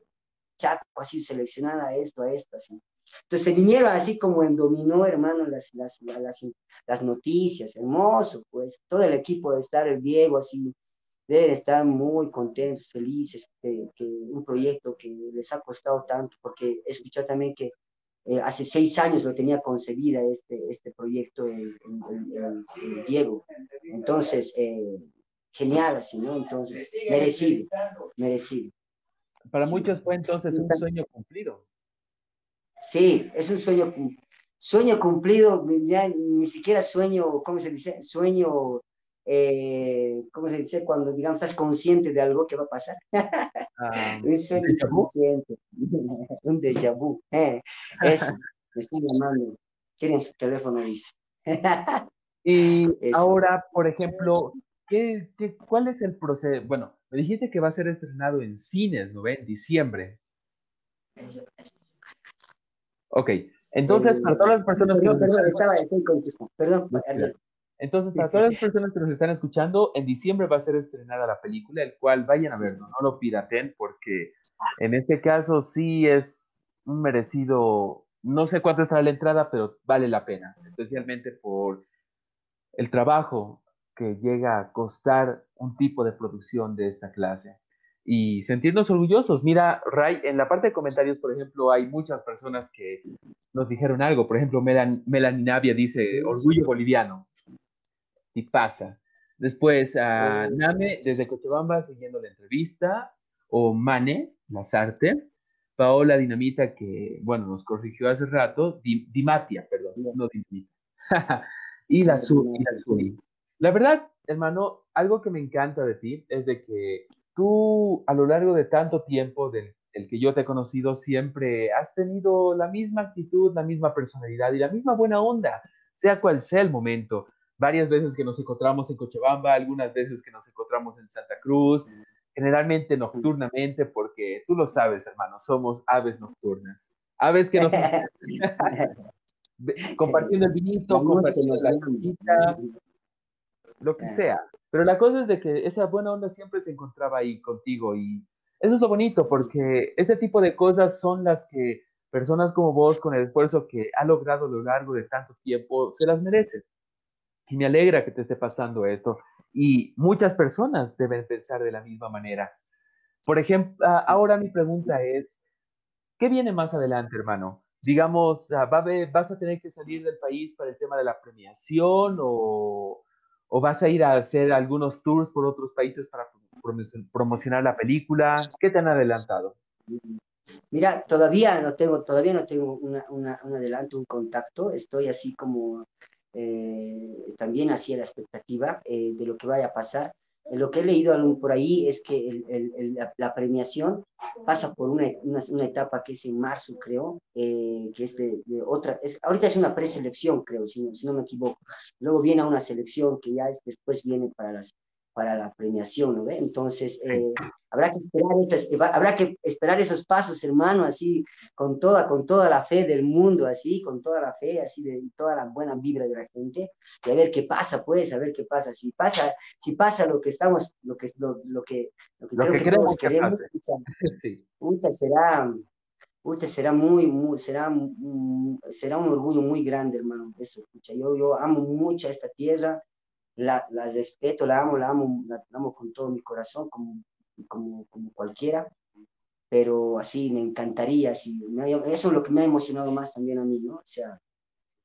Chaco así seleccionada esto, a esto, así. Entonces se vinieron así como en dominó, hermano, las, las, las, las noticias, hermoso, pues. Todo el equipo de estar, el Diego, así, deben estar muy contentos, felices, que, un proyecto que les ha costado tanto, porque he escuchado también que eh, hace seis años lo tenía concebida este, este proyecto el, Diego. Entonces, eh, genial así, ¿no? Entonces, merecido, merecido. Para muchos fue entonces un sueño cumplido. Sí, es un sueño, sueño cumplido, ya ni siquiera sueño, ¿cómo se dice? Sueño eh, ¿cómo se dice? Cuando, digamos, estás consciente de algo que va a pasar. Ah, un sueño consciente, un déjà vu. Eh, eso, me están llamando. Quieren su teléfono, dice. y ahora, por ejemplo, ¿qué, qué, cuál es el proceso? Bueno, me dijiste que va a ser estrenado en cines, ¿no ve? En diciembre. Ok, entonces, para todas las personas perdón, que... Perdón, estaba, estoy Perdón, perdón. Entonces, para todas las personas que nos están escuchando, en diciembre va a ser estrenada la película, el cual vayan a verlo, no lo piraten, porque en este caso sí es un merecido, no sé cuánto estará la entrada, pero vale la pena, especialmente por el trabajo que llega a costar un tipo de producción de esta clase. Y sentirnos orgullosos. Mira, Ray, en la parte de comentarios, por ejemplo, hay muchas personas que nos dijeron algo. Por ejemplo, Melan, Melanie Navia dice, orgullo boliviano y pasa. Después a Name desde Cochabamba siguiendo la entrevista, o Mane Lazarte, Paola Dinamita que, bueno, nos corrigió hace rato, Dimatia, perdón, no Dinamita, y la Suri. La verdad, hermano, algo que me encanta de ti es de que tú a lo largo de tanto tiempo del el que yo te he conocido siempre has tenido la misma actitud, la misma personalidad y la misma buena onda sea cual sea el momento. Varias veces que nos encontramos en Cochabamba, algunas veces que nos encontramos en Santa Cruz, generalmente nocturnamente, porque tú lo sabes, hermano, somos aves nocturnas. Aves que nos... compartiendo el vinito, compartiendo la comida, lo que sea. Pero la cosa es de que esa buena onda siempre se encontraba ahí contigo y eso es lo bonito porque ese tipo de cosas son las que personas como vos, con el esfuerzo que ha logrado a lo largo de tanto tiempo, se las merecen. Y me alegra que te esté pasando esto. Y muchas personas deben pensar de la misma manera. Por ejemplo, ahora mi pregunta es, ¿qué viene más adelante, hermano? Digamos, ¿vas a tener que salir del país para el tema de la premiación o, o vas a ir a hacer algunos tours por otros países para promocionar la película? ¿Qué te han adelantado? Mira, todavía no tengo, todavía no tengo una, una, un adelanto, un contacto. Estoy así como eh, también así a la expectativa eh, de lo que vaya a pasar. Lo que he leído por ahí es que la, premiación pasa por una, una, etapa que es en marzo, creo, eh, que es de, otra, es, ahorita es una preselección, creo, si no, me equivoco. Luego viene una selección que ya es, después viene para las para la premiación, ¿no ve? Entonces, eh, habrá, que esperar esas, eh, habrá que esperar esos pasos, hermano, así, con toda, con toda la fe del mundo, así, con toda la fe, así, de toda la buena vibra de la gente, y a ver qué pasa, pues, a ver qué pasa. Si pasa, si pasa lo que estamos, lo que, lo, lo que, lo que, creo que, todos queremos, sí. será, usted será muy, muy, será, será un orgullo muy grande, hermano, eso, escucha. Yo, yo amo mucho a esta tierra, la, respeto, la amo, la amo, la amo con todo mi corazón, como, como, como cualquiera, pero así me encantaría, así, eso es lo que me ha emocionado más también a mí, ¿no? O sea,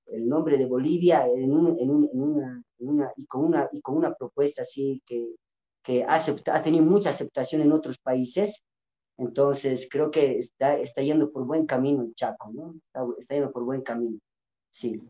el nombre de Bolivia en, un, en, un, en, una, en una, y, con una, y con una propuesta así que, que ha, ha tenido mucha aceptación en otros países, entonces creo que está, está yendo por buen camino el Chaco, ¿no? Está, está yendo por buen camino, sí.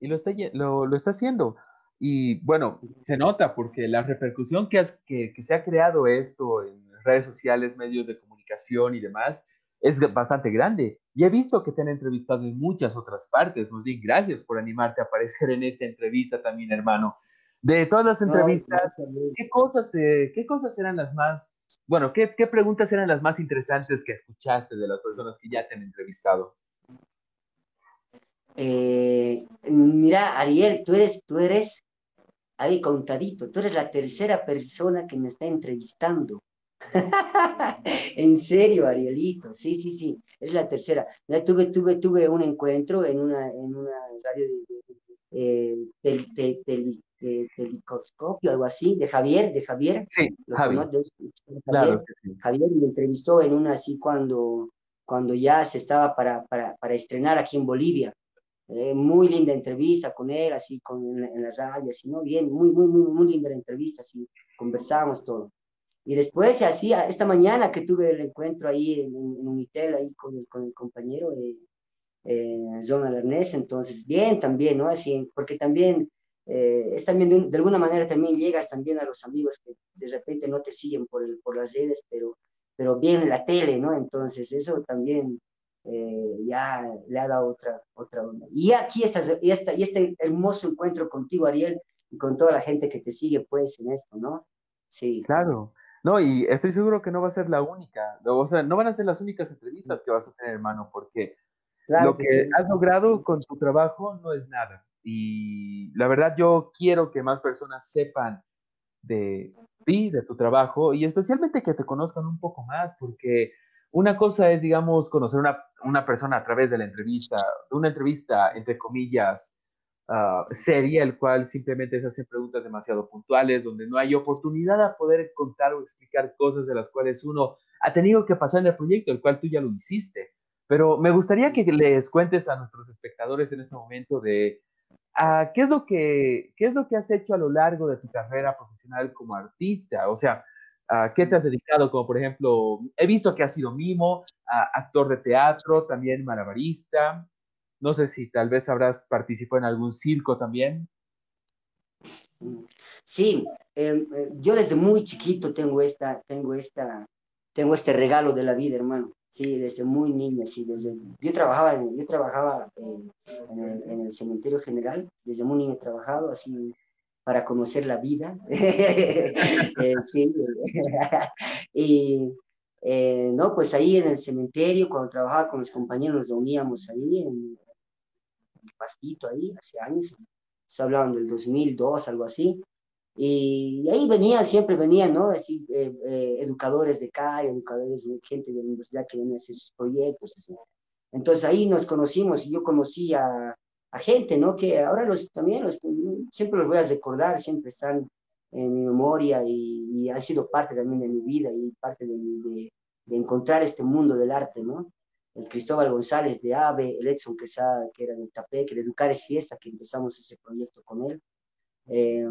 Y lo está, lo, lo está haciendo. Y bueno, se nota porque la repercusión que, que, se ha creado esto en redes sociales, medios de comunicación y demás es bastante grande. Y he visto que te han entrevistado en muchas otras partes. Nos di gracias por animarte a aparecer en esta entrevista también, hermano. De todas las entrevistas, ¿qué cosas, ¿qué cosas eran las más, bueno, ¿qué, qué preguntas eran las más interesantes que escuchaste de las personas que ya te han entrevistado? Eh, mira, Ariel, tú eres, tú eres ahí contadito, tú eres la tercera persona que me está entrevistando. en serio, Arielito, sí, sí, sí, es la tercera. Ya tuve, tuve, tuve un encuentro en una, en una radio de, de, telicoscopio, algo así, de Javier, de Javier. Sí, Javier. Javier, Javier me entrevistó en una así cuando, cuando ya se estaba para, para, para estrenar aquí en Bolivia. Eh, muy linda entrevista con él, así con, en, las radios, así, ¿no? Bien, muy, muy, muy, muy linda la entrevista, así, conversamos todo. Y después hacía, esta mañana que tuve el encuentro ahí en, en Unitel, ahí con el, con el compañero eh, eh, John entonces, bien también, ¿no? Así, porque también eh, es también de, de, alguna manera también llegas también a los amigos que de repente no te siguen por, el, por las redes, pero, pero bien la tele, ¿no? Entonces, eso también eh, ya le ha dado otra, otra onda. Y aquí está, y, esta, y este hermoso encuentro contigo, Ariel, y con toda la gente que te sigue, pues, en esto, ¿no? Sí. Claro. No, y estoy seguro que no va a ser la única, o sea, no van a ser las únicas entrevistas que vas a tener, hermano, porque lo que, has logrado con tu trabajo no es nada. Y la verdad yo quiero que más personas sepan de ti, de tu trabajo, y especialmente que te conozcan un poco más, porque una cosa es, digamos, conocer una, una persona a través de la entrevista, una entrevista, entre comillas, uh, seria, el cual simplemente se hacen preguntas demasiado puntuales, donde no hay oportunidad a poder contar o explicar cosas de las cuales uno ha tenido que pasar en el proyecto, el cual tú ya lo hiciste. Pero me gustaría que les cuentes a nuestros espectadores en este momento de uh, qué, es lo que, qué es lo que has hecho a lo largo de tu carrera profesional como artista. O sea, ¿A qué te has dedicado? Como por ejemplo, he visto que has sido mimo, actor de teatro, también malabarista. No sé si tal vez habrás participado en algún circo también. Sí, em, eh, yo desde muy chiquito tengo esta, tengo esta, tengo este regalo de la vida, hermano. Sí, desde muy niño, sí, desde, yo trabajaba, yo trabajaba en, el, cementerio general, desde muy niño he trabajado así para conocer la vida, eh, sí, y eh, no, pues ahí en el cementerio, cuando trabajaba con mis compañeros, nos reuníamos ahí en, el pastito ahí, hace años, se hablaban del 2002, algo así, y, ahí venían, siempre venían, ¿no? Así, eh, eh, educadores de CAI, educadores, gente de la universidad que venían a hacer sus proyectos, así. Entonces ahí nos conocimos y yo conocí a, a gente, ¿no? Que ahora los, también los, siempre los voy a recordar, siempre están en mi memoria y, y han sido parte también de mi vida y parte de, de, de, encontrar este mundo del arte, ¿no? El Cristóbal González de AVE, el Edson Quesada, que era del que de Educar es Fiesta, que empezamos ese proyecto con él. Eh,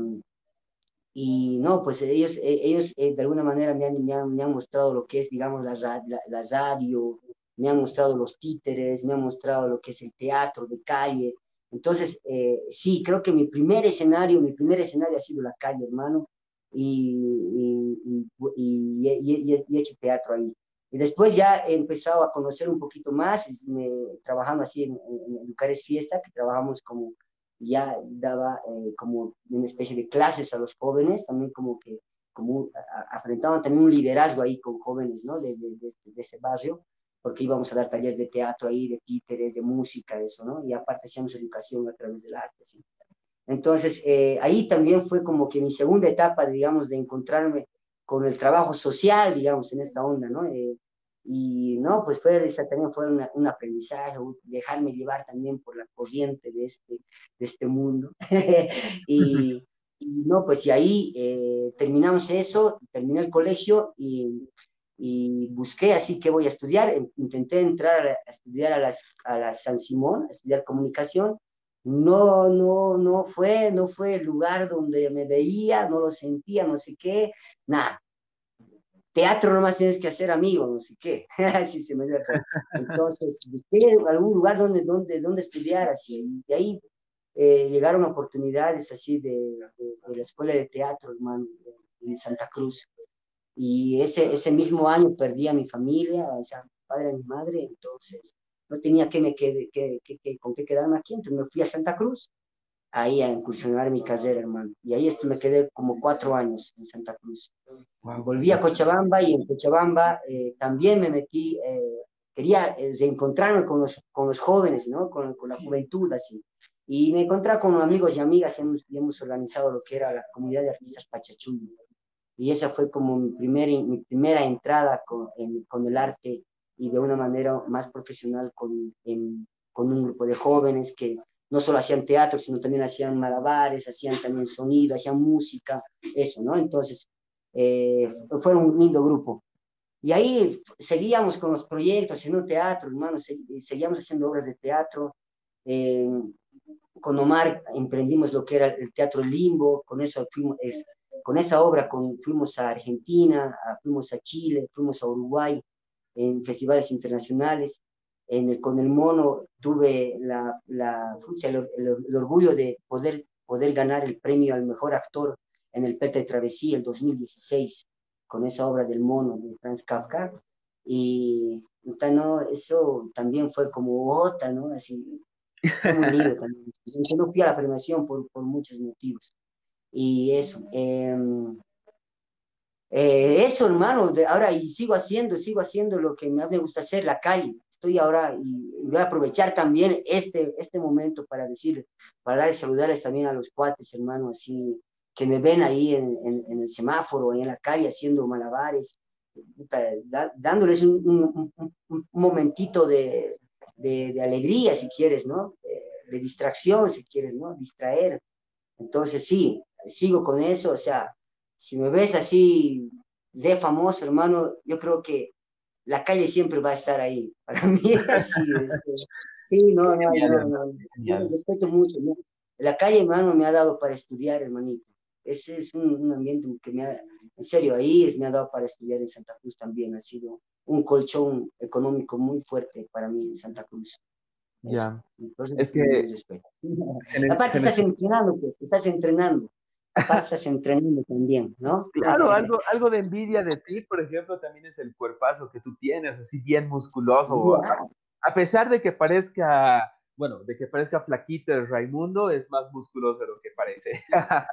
y no, pues ellos, e, ellos eh, de alguna manera me han, me, han, me han, mostrado lo que es, digamos, la, la, la, radio, me han mostrado los títeres, me han mostrado lo que es el teatro de calle. Entonces, eh, sí, creo que mi primer escenario, mi primer escenario ha sido la calle, hermano, y, y, y, y he hecho teatro ahí. Y después ya he empezado a conocer un poquito más, me, trabajando así en, en, Lucares Fiesta, que trabajamos como ya daba eh, como una especie de clases a los jóvenes, también como que como afrontaban también un liderazgo ahí con jóvenes, ¿no? De, de, de, ese barrio, porque íbamos a dar talleres de teatro ahí, de títeres, de música, eso, ¿no? Y aparte hacíamos educación a través del arte, ¿sí? Entonces, eh, ahí también fue como que mi segunda etapa, digamos, de encontrarme con el trabajo social, digamos, en esta onda, ¿no? Eh, y no, pues fue, esa también fue un aprendizaje, dejarme llevar también por la corriente de este, de este mundo. y, y, no, pues y ahí eh, terminamos eso, terminé el colegio y, y, busqué así que voy a estudiar. Intenté entrar a, estudiar a, las, a la San Simón, a estudiar comunicación. No, no, no fue, no fue el lugar donde me veía, no lo sentía, no sé qué, nada teatro nomás tienes que hacer amigos, no sé qué, así se me dio Entonces, busqué algún lugar donde, donde, donde estudiar, así, y de ahí eh, llegaron oportunidades así de, de, la escuela de teatro, hermano, en Santa Cruz. Y ese, ese mismo año perdí a mi familia, o sea, mi padre y mi madre, entonces no tenía que me que, que, que, con qué quedarme aquí, entonces me fui a Santa Cruz ahí a incursionar mi casera, hermano. Y ahí esto me quedé como cuatro años en Santa Cruz. Volví a Cochabamba y en Cochabamba eh, también me metí, eh, quería eh, reencontrarme con los, con los jóvenes, ¿no? Con, con, la juventud, así. Y me encontré con amigos y amigas y hemos, y hemos organizado lo que era la comunidad de artistas Pachachuli. Y esa fue como mi, primer, mi primera entrada con, en, el arte y de una manera más profesional con, en, un grupo de jóvenes que no solo hacían teatro, sino también hacían malabares, hacían también sonido, hacían música, eso, ¿no? Entonces, eh, fue un lindo grupo. Y ahí seguíamos con los proyectos, haciendo teatro, hermano, seguíamos haciendo obras de teatro. Eh, con Omar emprendimos lo que era el Teatro Limbo, con eso fuimos, es, con esa obra con, fuimos a Argentina, fuimos a Chile, fuimos a Uruguay en festivales internacionales el, con el mono tuve la, la el, el, orgullo de poder, poder ganar el premio al mejor actor en el Perte Travesía el 2016 con esa obra del mono de Franz Kafka. Y no, eso también fue como otra, ¿no? Así, un lío también. Yo no fui a la premiación por, por muchos motivos. Y eso. Eh, eh, eso, hermano, de, ahora y sigo haciendo, sigo haciendo lo que me gusta hacer, la calle estoy ahora y voy a aprovechar también este, este momento para decir, para dar saludarles también a los cuates, hermanos, así que me ven ahí en, en, el semáforo, en la calle haciendo malabares, dándoles un, momentito de, de, de, alegría, si quieres, ¿no? De, de, distracción, si quieres, ¿no? Distraer. Entonces, sí, sigo con eso, o sea, si me ves así, de famoso, hermano, yo creo que la calle siempre va a estar ahí. Para mí así. Este, sí, no, no, no, no, Yo respeto mucho. La calle, hermano, me ha dado para estudiar, hermanito. Ese es un, un, ambiente que me ha, en serio, ahí es, me ha dado para estudiar en Santa Cruz también. Ha sido un colchón económico muy fuerte para mí en Santa Cruz. Ya. Entonces, es que... Aparte, estás entrenando, pues, estás entrenando. Pasas entrenando también, ¿no? Claro, algo, algo de envidia de ti, por ejemplo, también es el cuerpazo que tú tienes, así bien musculoso. A, pesar de que parezca, bueno, de que parezca flaquito el Raimundo, es más musculoso de lo que parece.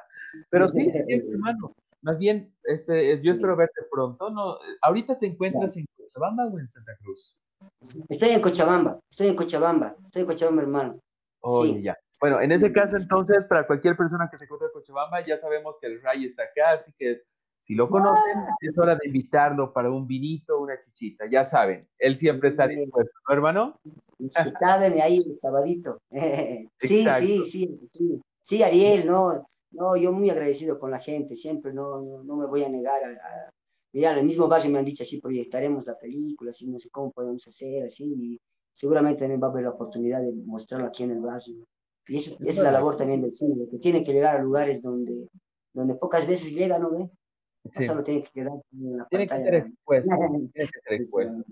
Pero sí, hermano. Más bien, este, yo espero verte pronto. No, ahorita te encuentras en Cochabamba o en Santa Cruz. Estoy en Cochabamba, estoy en Cochabamba, estoy en Cochabamba, hermano. Oye, ya. Bueno, en ese caso, entonces, para cualquier persona que se encuentre en Cochabamba, ya sabemos que el Ray está acá, así que si lo conocen, es hora de invitarlo para un vinito, una chichita, ya saben, él siempre está dispuesto, ¿no, hermano? saben ahí el sabadito. sí, sí, sí, sí, sí, Ariel, no, no, yo muy agradecido con la gente, siempre, no, no, me voy a negar a, Mira, en el mismo barrio me han dicho así, proyectaremos la película, así, no sé cómo podemos hacer, así, y seguramente también va a haber la oportunidad de mostrarlo aquí en el barrio. Y eso, es la labor también del cine, que tiene que llegar a lugares donde, donde pocas veces llega, ¿no ve? Solo tiene que quedar en la Tiene que ser expuesto. tiene que ser expuesto.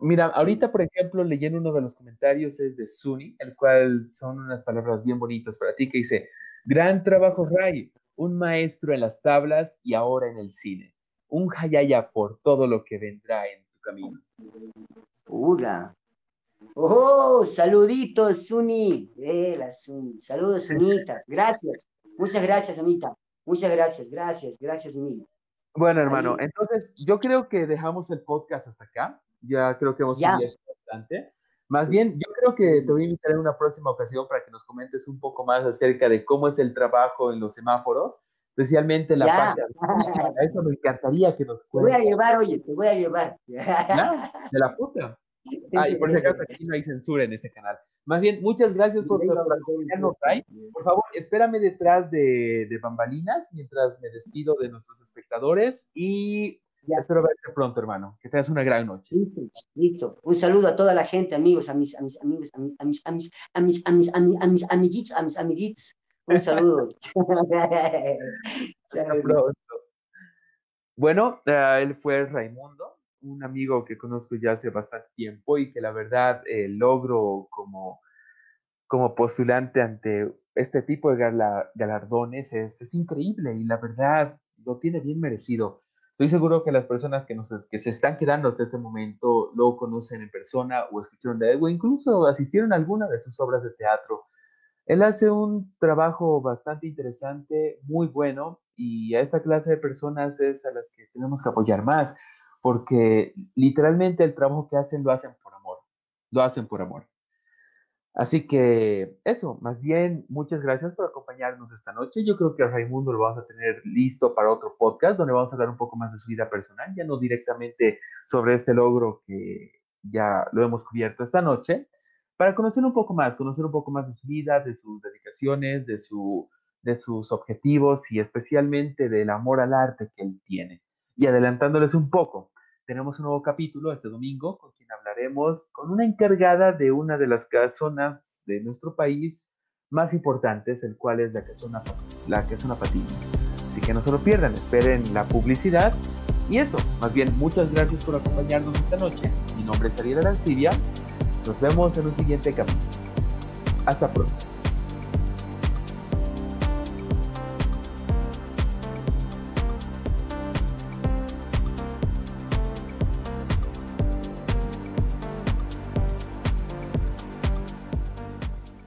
Mira, ahorita, por ejemplo, leyendo uno de los comentarios es de Suni, el cual son unas palabras bien bonitas para ti, que dice, gran trabajo, Ray, un maestro en las tablas y ahora en el cine un hayaya por todo lo que vendrá en tu camino. Hola. Oh, saluditos, Suni. Eh, Suni. Saludos, Sunita. Gracias. Muchas gracias, Amita. Muchas gracias, gracias, gracias, Suni. Bueno, hermano, entonces yo creo que dejamos el podcast hasta acá. Ya creo que hemos ya. bastante. Más bien, yo creo que te voy a invitar en una próxima ocasión para que nos comentes un poco más acerca de cómo es el trabajo en los semáforos especialmente la parte acústica. Eso me encantaría que nos cuentes. Te voy a llevar, oye, te voy a llevar. de la puta. Ah, y por si acaso aquí no hay censura en ese canal. Más bien, muchas gracias por, acompañarnos, Ray. Por favor, espérame detrás de, de, bambalinas mientras me despido de nuestros espectadores y espero verte pronto, hermano. Que tengas una gran noche. Listo, listo. Un saludo a toda la gente, amigos, a mis, a mis amigos, a mis, a mis, a mis, a mis, a mis, a mis, amiguitos, a mis amiguitos. Un saludo. bueno, eh, él fue Raimundo, un amigo que conozco ya hace bastante tiempo y que la verdad eh, logro como, como postulante ante este tipo de galardones es, es, increíble y la verdad lo tiene bien merecido. Estoy seguro que las personas que, nos, que se están quedando hasta este momento lo conocen en persona o escucharon de él o incluso asistieron a alguna de sus obras de teatro. Él hace un trabajo bastante interesante, muy bueno, y a esta clase de personas es a las que tenemos que apoyar más, porque literalmente el trabajo que hacen lo hacen por amor, lo hacen por amor. Así que eso, más bien, muchas gracias por acompañarnos esta noche. Yo creo que a Raimundo lo vamos a tener listo para otro podcast donde vamos a hablar un poco más de su vida personal, ya no directamente sobre este logro que ya lo hemos cubierto esta noche, para conocer un poco más, conocer un poco más de su vida, de sus dedicaciones, de, su, de sus objetivos y especialmente del amor al arte que él tiene. Y adelantándoles un poco, tenemos un nuevo capítulo este domingo con quien hablaremos con una encargada de una de las casonas de nuestro país más importantes, el cual es la casona, la casona Patiño. Así que no se lo pierdan, esperen la publicidad. Y eso, más bien, muchas gracias por acompañarnos esta noche. Mi nombre es Ariel Arancibia nos vemos en un siguiente capítulo. Hasta pronto.